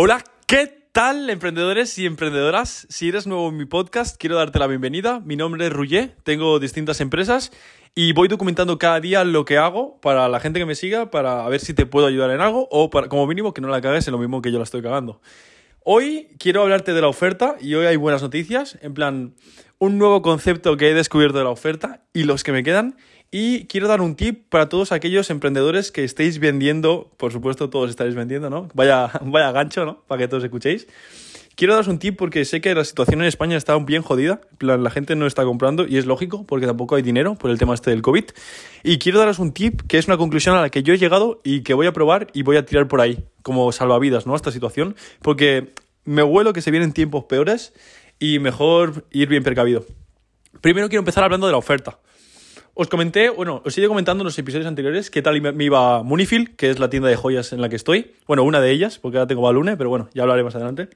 Hola, ¿qué tal emprendedores y emprendedoras? Si eres nuevo en mi podcast, quiero darte la bienvenida. Mi nombre es Rullé, tengo distintas empresas y voy documentando cada día lo que hago para la gente que me siga, para ver si te puedo ayudar en algo o para, como mínimo que no la cagues en lo mismo que yo la estoy cagando. Hoy quiero hablarte de la oferta y hoy hay buenas noticias, en plan, un nuevo concepto que he descubierto de la oferta y los que me quedan y quiero dar un tip para todos aquellos emprendedores que estéis vendiendo, por supuesto todos estaréis vendiendo, ¿no? Vaya, vaya gancho, ¿no? Para que todos escuchéis. Quiero daros un tip porque sé que la situación en España está bien jodida. la gente no está comprando y es lógico porque tampoco hay dinero por el tema este del COVID. Y quiero daros un tip que es una conclusión a la que yo he llegado y que voy a probar y voy a tirar por ahí como salvavidas, ¿no? Esta situación. Porque me huelo que se vienen tiempos peores y mejor ir bien precavido. Primero quiero empezar hablando de la oferta. Os comenté, bueno, os he ido comentando en los episodios anteriores qué tal me iba Munifil, que es la tienda de joyas en la que estoy. Bueno, una de ellas, porque ahora tengo Balune, pero bueno, ya hablaré más adelante.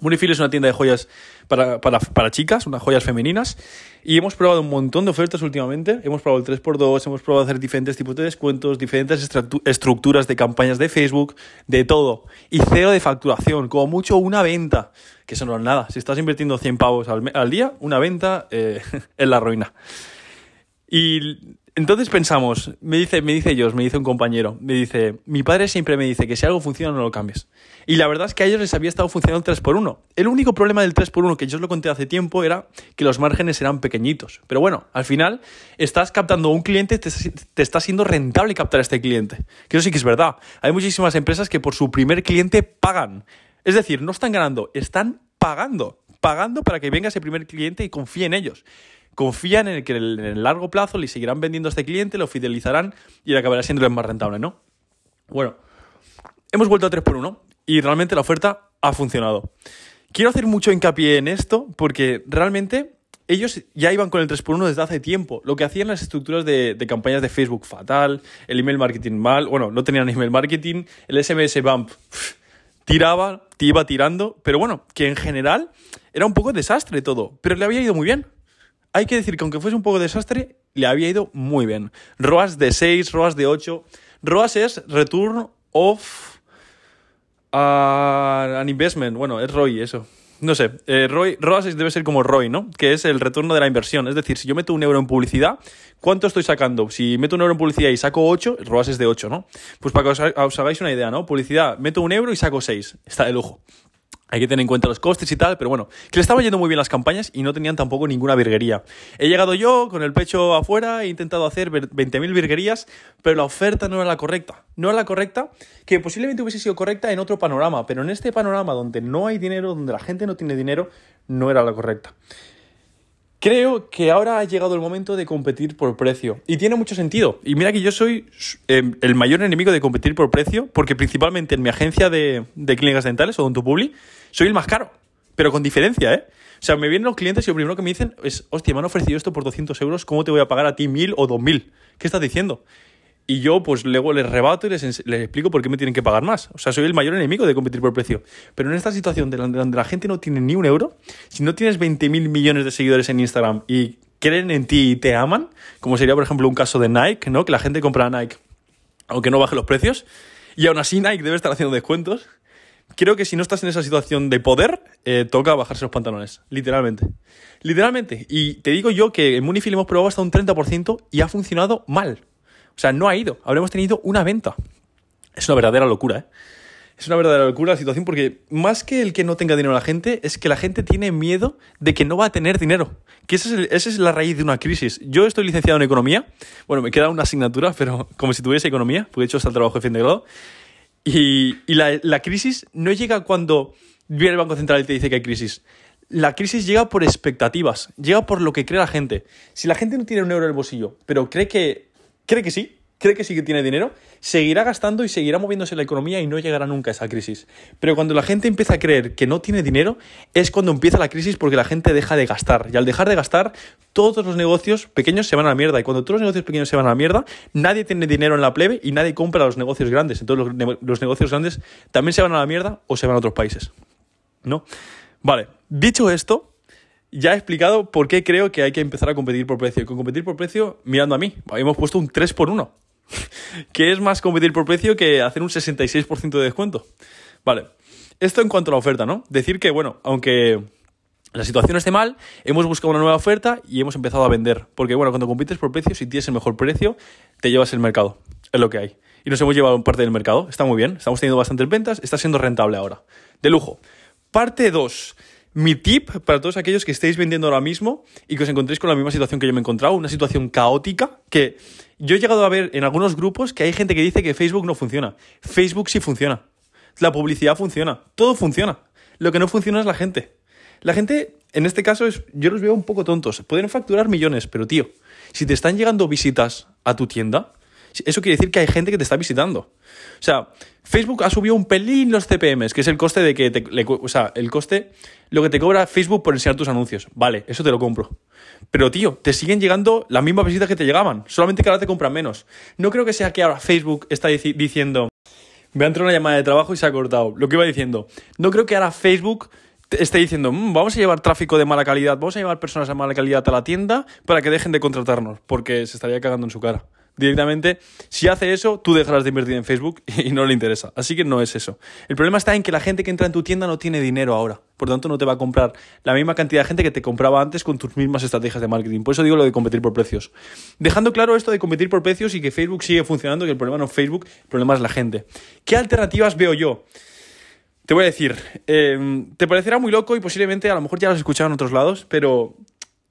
Munifil es una tienda de joyas para, para, para, chicas, unas joyas femeninas. Y hemos probado un montón de ofertas últimamente. Hemos probado el 3x2, hemos probado hacer diferentes tipos de descuentos, diferentes estructuras de campañas de Facebook, de todo. Y cero de facturación, como mucho una venta. Que eso no es nada. Si estás invirtiendo 100 pavos al, día, una venta eh, es la ruina. Y entonces pensamos, me dice, me dice ellos, me dice un compañero, me dice, mi padre siempre me dice que si algo funciona no lo cambies. Y la verdad es que a ellos les había estado funcionando el 3x1. El único problema del 3x1 que yo os lo conté hace tiempo era que los márgenes eran pequeñitos. Pero bueno, al final estás captando un cliente, te, te está siendo rentable captar a este cliente. Que eso sí que es verdad. Hay muchísimas empresas que por su primer cliente pagan. Es decir, no están ganando, están pagando. Pagando para que venga ese primer cliente y confíe en ellos confían en que en el largo plazo le seguirán vendiendo a este cliente, lo fidelizarán y le acabará siendo más rentable, ¿no? Bueno, hemos vuelto a 3x1 y realmente la oferta ha funcionado. Quiero hacer mucho hincapié en esto porque realmente ellos ya iban con el 3x1 desde hace tiempo. Lo que hacían las estructuras de, campañas de Facebook fatal, el email marketing mal, bueno, no tenían email marketing, el SMS bump tiraba, te iba tirando, pero bueno, que en general era un poco desastre todo, pero le había ido muy bien hay que decir que aunque fuese un poco desastre, le había ido muy bien. ROAS de 6, ROAS de 8. ROAS es Return of uh, an Investment. Bueno, es ROI eso. No sé, eh, ROAS debe ser como ROI, ¿no? Que es el retorno de la inversión. Es decir, si yo meto un euro en publicidad, ¿cuánto estoy sacando? Si meto un euro en publicidad y saco 8, ROAS es de 8, ¿no? Pues para que os hagáis una idea, ¿no? Publicidad, meto un euro y saco 6. Está de lujo. Hay que tener en cuenta los costes y tal, pero bueno, que le estaban yendo muy bien las campañas y no tenían tampoco ninguna virguería. He llegado yo con el pecho afuera, he intentado hacer 20.000 virguerías, pero la oferta no era la correcta. No era la correcta, que posiblemente hubiese sido correcta en otro panorama, pero en este panorama donde no hay dinero, donde la gente no tiene dinero, no era la correcta. Creo que ahora ha llegado el momento de competir por precio. Y tiene mucho sentido. Y mira que yo soy em, el mayor enemigo de competir por precio, porque principalmente en mi agencia de, clínicas dentales, o Publi, soy el más caro. Pero con diferencia, ¿eh? O sea, me vienen los clientes y lo primero que me dicen es, hostia, me han ofrecido esto por 200 euros, ¿cómo te voy a pagar a ti 1000 o 2000? ¿Qué estás diciendo? Y yo, pues luego les rebato y les, explico por qué me tienen que pagar más. O sea, soy el mayor enemigo de competir por precio. Pero en esta situación donde la gente no tiene ni un euro, si no tienes 20.000 millones de seguidores en Instagram y creen en ti y te aman, como sería, por ejemplo, un caso de Nike, ¿no? Que la gente compra a Nike aunque no baje los precios, y aún así Nike debe estar haciendo descuentos. Creo que si no estás en esa situación de poder, eh, toca bajarse los pantalones, literalmente. Literalmente. Y te digo yo que en Munifil hemos probado hasta un 30% y ha funcionado mal. O sea, no ha ido. Habremos tenido una venta. Es una verdadera locura, ¿eh? Es una verdadera locura la situación porque más que el que no tenga dinero la gente, es que la gente tiene miedo de que no va a tener dinero. Que esa es, la raíz de una crisis. Yo estoy licenciado en economía. Bueno, me queda una asignatura, pero como si tuviese economía, porque he hecho hasta el trabajo de fin de grado. Y, la, la crisis no llega cuando viene el Banco Central y te dice que hay crisis la crisis llega por expectativas, llega por lo que cree la gente. Si la gente no tiene un euro en el bolsillo, pero cree que cree que sí, cree que sí que tiene dinero, seguirá gastando y seguirá moviéndose la economía y no llegará nunca a esa crisis. Pero cuando la gente empieza a creer que no tiene dinero, es cuando empieza la crisis porque la gente deja de gastar. Y al dejar de gastar, todos los negocios pequeños se van a la mierda. Y cuando todos los negocios pequeños se van a la mierda, nadie tiene dinero en la plebe y nadie compra los negocios grandes. Entonces los, negocios grandes también se van a la mierda o se van a otros países. ¿No? Vale, dicho esto, ya he explicado por qué creo que hay que empezar a competir por precio. Y con competir por precio, mirando a mí, habíamos puesto un 3 por 1 que es más competir por precio que hacer un 66% de descuento. Vale. esto en cuanto a la oferta, ¿no? Decir que, bueno, aunque la situación esté mal, hemos buscado una nueva oferta y hemos empezado a vender. Porque, bueno, cuando compites por precio, si tienes el mejor precio, te llevas el mercado. Es lo que hay. Y nos hemos llevado parte del mercado. Está muy bien. Estamos teniendo bastantes ventas. Está siendo rentable ahora. De lujo. Parte 2. Mi tip para todos aquellos que estéis vendiendo ahora mismo y que os encontréis con la misma situación que yo me he encontrado, una situación caótica, que yo he llegado a ver en algunos grupos que hay gente que dice que Facebook no funciona. Facebook sí funciona. La publicidad funciona. Todo funciona. Lo que no funciona es la gente. La gente, en este caso, es, yo los veo un poco tontos. Pueden facturar millones, pero tío, si te están llegando visitas a tu tienda, eso quiere decir que hay gente que te está visitando. O sea, Facebook ha subido un pelín los CPMs, que es el coste de que te, o sea, el coste, lo que te cobra Facebook por enseñar tus anuncios. Vale, eso te lo compro. Pero tío, te siguen llegando las mismas visitas que te llegaban, solamente que ahora te compran menos. No creo que sea que ahora Facebook está diciendo, me ha entrado una llamada de trabajo y se ha cortado. Lo que iba diciendo, no creo que ahora Facebook esté diciendo, mm, vamos a llevar tráfico de mala calidad, vamos a llevar personas de mala calidad a la tienda para que dejen de contratarnos, porque se estaría cagando en su cara directamente, si hace eso, tú dejarás de invertir en Facebook y no le interesa. Así que no es eso. El problema está en que la gente que entra en tu tienda no tiene dinero ahora. Por tanto, no te va a comprar la misma cantidad de gente que te compraba antes con tus mismas estrategias de marketing. Por eso digo lo de competir por precios. Dejando claro esto de competir por precios y que Facebook sigue funcionando, que el problema no es Facebook, el problema es la gente. ¿Qué alternativas veo yo? Te voy a decir, eh, te parecerá muy loco y posiblemente a lo mejor ya lo has escuchado en otros lados, pero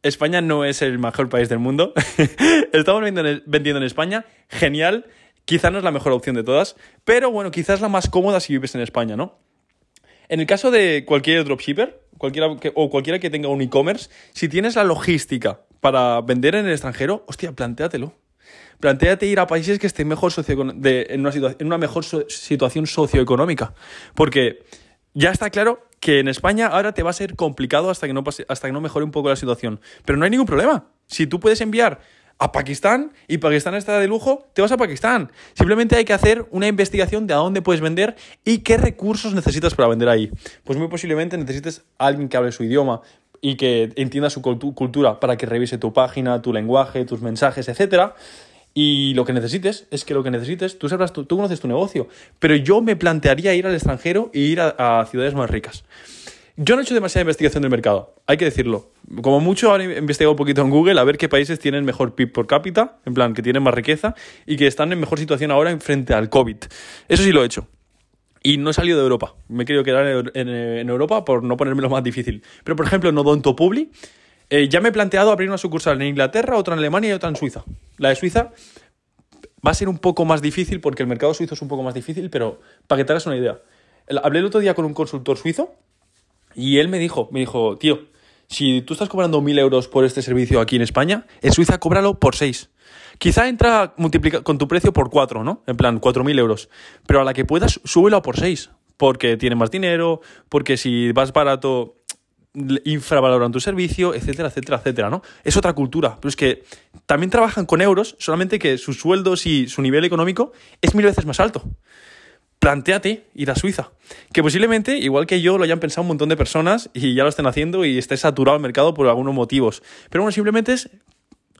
España no es el mejor país del mundo. Estamos vendiendo en España, genial. Quizá no es la mejor opción de todas, pero bueno, quizás la más cómoda si vives en España, ¿no? En el caso de cualquier dropshipper cualquiera o cualquiera que tenga un e-commerce, si tienes la logística para vender en el extranjero, hostia, plantéatelo. Plantéate ir a países que estén mejor en, una en, una mejor situación socioeconómica. Porque ya está claro que en España ahora te va a ser complicado hasta que no pase, hasta que no mejore un poco la situación. Pero no hay ningún problema. Si tú puedes enviar a Pakistán y Pakistán está de lujo, te vas a Pakistán. Simplemente hay que hacer una investigación de a dónde puedes vender y qué recursos necesitas para vender ahí. Pues muy posiblemente necesites a alguien que hable su idioma y que entienda su cultura para que revise tu página, tu lenguaje, tus mensajes, etcétera. Y lo que necesites es que lo que necesites, tú sabrás, tú, conoces tu negocio, pero yo me plantearía ir al extranjero e ir a, ciudades más ricas. Yo no he hecho demasiada investigación del mercado, hay que decirlo. Como mucho he investigado un poquito en Google a ver qué países tienen mejor PIB por cápita, en plan, que tienen más riqueza y que están en mejor situación ahora en frente al COVID. Eso sí lo he hecho. Y no he salido de Europa. Me he querido quedar en, en Europa por no ponerme lo más difícil. Pero, por ejemplo, en Odonto Publi eh, ya me he planteado abrir una sucursal en Inglaterra, otra en Alemania y otra en Suiza. La de Suiza va a ser un poco más difícil porque el mercado suizo es un poco más difícil, pero para que te hagas una idea. Hablé el otro día con un consultor suizo y él me dijo, me dijo, tío, si tú estás cobrando mil euros por este servicio aquí en España, en Suiza cóbralo por seis. Quizá entra con tu precio por cuatro, ¿no? En plan, cuatro mil euros. Pero a la que puedas, súbelo por seis. Porque tiene más dinero, porque si vas barato, infravaloran tu servicio, etcétera, etcétera, etcétera, ¿no? Es otra cultura, pero es que también trabajan con euros, solamente que sus sueldos y su nivel económico es mil veces más alto. Plantéate ir a Suiza, que posiblemente, igual que yo, lo hayan pensado un montón de personas y ya lo estén haciendo y esté saturado el mercado por algunos motivos. Pero bueno, simplemente es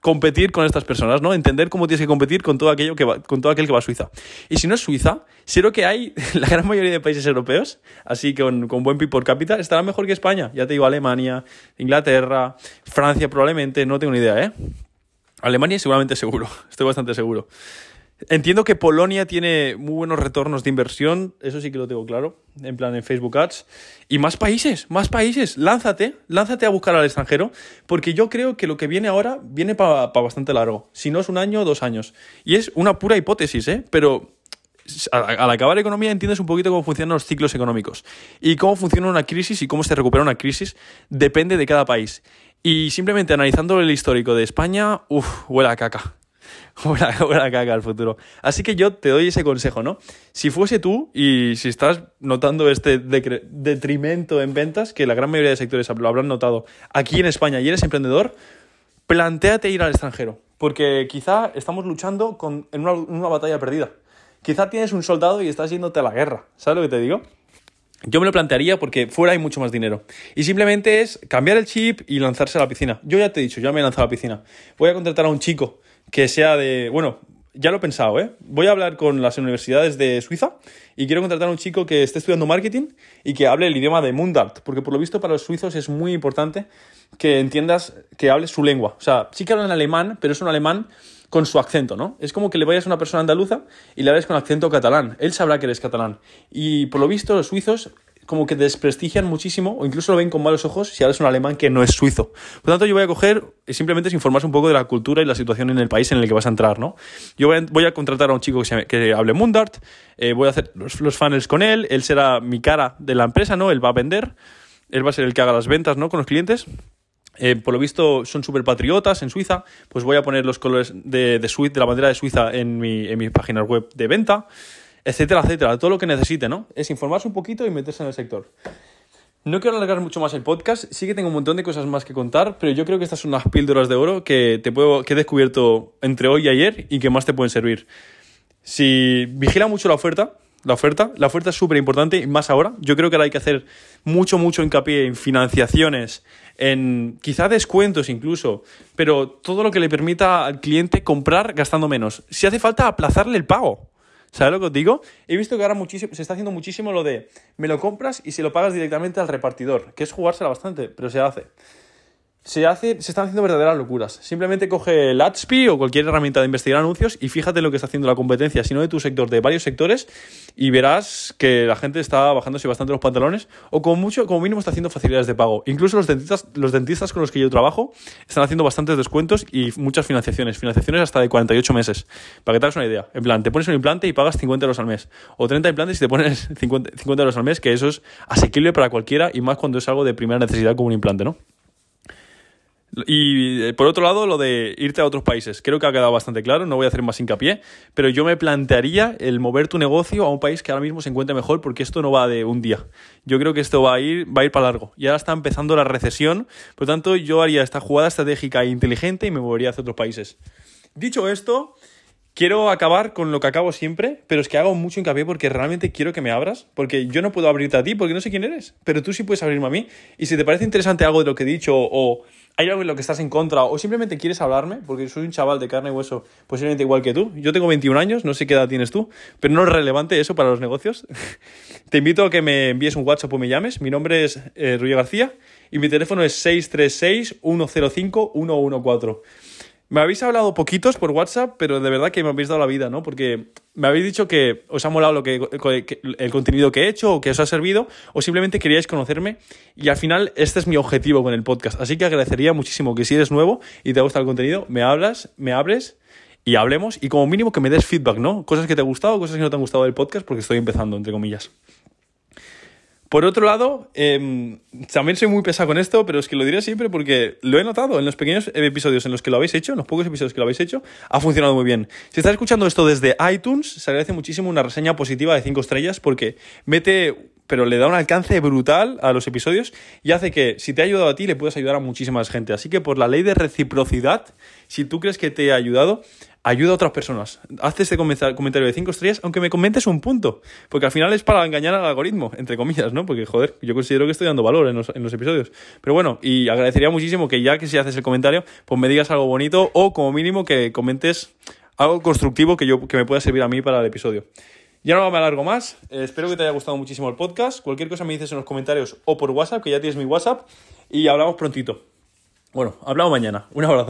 competir con estas personas, ¿no? Entender cómo tienes que competir con todo aquello que va, con todo aquel que va a Suiza. Y si no es Suiza, creo que hay la gran mayoría de países europeos, así con, con buen PIB por cápita, estarán mejor que España. Ya te digo, Alemania, Inglaterra, Francia probablemente, no tengo ni idea, ¿eh? Alemania seguramente seguro, estoy bastante seguro. Entiendo que Polonia tiene muy buenos retornos de inversión, eso sí que lo tengo claro, en plan en Facebook Ads. Y más países, más países, lánzate, lánzate a buscar al extranjero, porque yo creo que lo que viene ahora viene para bastante largo, si no es un año dos años. Y es una pura hipótesis, ¿eh? Pero al acabar economía entiendes un poquito cómo funcionan los ciclos económicos y cómo funciona una crisis y cómo se recupera una crisis depende de cada país. Y simplemente analizando el histórico de España, uff, huele a caca. buena, buena caca al futuro. Así que yo te doy ese consejo, ¿no? Si fuese tú y si estás notando este detrimento en ventas, que la gran mayoría de sectores lo habrán notado aquí en España y eres emprendedor, planteate ir al extranjero. Porque quizá estamos luchando con, en, una, una batalla perdida. Quizá tienes un soldado y estás yéndote a la guerra. ¿Sabes lo que te digo? Yo me lo plantearía porque fuera hay mucho más dinero. Y simplemente es cambiar el chip y lanzarse a la piscina. Yo ya te he dicho, ya me he lanzado a la piscina. Voy a contratar a un chico que sea de, bueno, ya lo he pensado, ¿eh? Voy a hablar con las universidades de Suiza y quiero contratar a un chico que esté estudiando marketing y que hable el idioma de Mundart, porque por lo visto para los suizos es muy importante que entiendas, que hables su lengua. O sea, sí que hablan alemán, pero es un alemán con su acento, ¿no? Es como que le vayas a una persona andaluza y le hables con acento catalán. Él sabrá que eres catalán. Y por lo visto los suizos como que desprestigian muchísimo o incluso lo ven con malos ojos si hablas un alemán que no es suizo. Por tanto, yo voy a coger simplemente es informarse un poco de la cultura y la situación en el país en el que vas a entrar, ¿no? Yo voy a, contratar a un chico que, hable Mundart, eh, voy a hacer los, los, funnels con él, él será mi cara de la empresa, ¿no? Él va a vender, él va a ser el que haga las ventas, ¿no? Con los clientes. Eh, por lo visto son súper patriotas en Suiza, pues voy a poner los colores de, de, de la bandera de Suiza en mi, en mi página web de venta etcétera, etcétera. Todo lo que necesite, ¿no? Es informarse un poquito y meterse en el sector. No quiero alargar mucho más el podcast, sí que tengo un montón de cosas más que contar, pero yo creo que estas son unas píldoras de oro que, te puedo, que he descubierto entre hoy y ayer y que más te pueden servir. Si vigila mucho la oferta, la oferta, la oferta es súper importante y más ahora. Yo creo que ahora hay que hacer mucho, mucho hincapié en financiaciones, en quizá descuentos incluso, pero todo lo que le permita al cliente comprar gastando menos. Si hace falta aplazarle el pago. ¿Sabes lo que os digo? He visto que ahora muchísimo, se está haciendo muchísimo lo de me lo compras y se lo pagas directamente al repartidor, que es jugársela bastante, pero se hace se, hace, se están haciendo verdaderas locuras. Simplemente coge el AdSpy o cualquier herramienta de investigar anuncios y fíjate lo que está haciendo la competencia, sino de tu sector, de varios sectores, y verás que la gente está bajándose bastante los pantalones o como mucho, como mínimo está haciendo facilidades de pago. Incluso los dentistas, los dentistas con los que yo trabajo están haciendo bastantes descuentos y muchas financiaciones. Financiaciones hasta de 48 meses. Para que te hagas una idea. En plan, te pones un implante y pagas 50 euros al mes. O 30 implantes y te pones 50, 50 euros al mes, que eso es asequible para cualquiera y más cuando es algo de primera necesidad como un implante, ¿no? Y eh, por otro lado, lo de irte a otros países. Creo que ha quedado bastante claro, no voy a hacer más hincapié, pero yo me plantearía el mover tu negocio a un país que ahora mismo se encuentre mejor porque esto no va de un día. Yo creo que esto va a ir, va a ir para largo. Y ahora está empezando la recesión, por lo tanto yo haría esta jugada estratégica e inteligente y me movería hacia otros países. Dicho esto, Quiero acabar con lo que acabo siempre, pero es que hago mucho hincapié porque realmente quiero que me abras, porque yo no puedo abrirte a ti porque no sé quién eres, pero tú sí puedes abrirme a mí. Y si te parece interesante algo de lo que he dicho o hay algo en lo que estás en contra o simplemente quieres hablarme, porque soy un chaval de carne y hueso posiblemente igual que tú. Yo tengo 21 años, no sé qué edad tienes tú, pero no es relevante eso para los negocios. te invito a que me envíes un WhatsApp o me llames. Mi nombre es eh, García y mi teléfono es 636 105 114. Me habéis hablado poquitos por WhatsApp, pero de verdad que me habéis dado la vida, ¿no? Porque me habéis dicho que os ha molado lo que, el contenido que he hecho o que os ha servido, o simplemente queríais conocerme. Y al final, este es mi objetivo con el podcast. Así que agradecería muchísimo que si eres nuevo y te gusta el contenido, me hablas, me abres y hablemos. Y como mínimo que me des feedback, ¿no? Cosas que te han gustado, cosas que no te han gustado del podcast, porque estoy empezando, entre comillas. Por otro lado, em, también soy muy pesado con esto, pero es que lo diré siempre porque lo he notado en los pequeños episodios en los que lo habéis hecho, en los pocos episodios que lo habéis hecho, ha funcionado muy bien. Si estás escuchando esto desde iTunes, se agradece muchísimo una reseña positiva de 5 estrellas porque mete pero le da un alcance brutal a los episodios y hace que si te ha ayudado a ti le puedas ayudar a muchísima gente. Así que por la ley de reciprocidad, si tú crees que te ha ayudado, ayuda a otras personas. Haz este comentario de 5 estrellas, aunque me comentes un punto. Porque al final es para engañar al algoritmo, entre comillas, ¿no? Porque, joder, yo considero que estoy dando valor en los, episodios. Pero bueno, y agradecería muchísimo que ya que si haces el comentario, pues me digas algo bonito o como mínimo que comentes algo constructivo que, yo, que me pueda servir a mí para el episodio. Ya no me alargo más. Eh, espero que te haya gustado muchísimo el podcast. Cualquier cosa me dices en los comentarios o por WhatsApp, que ya tienes mi WhatsApp. Y hablamos prontito. Bueno, hablamos mañana. Un abrazo.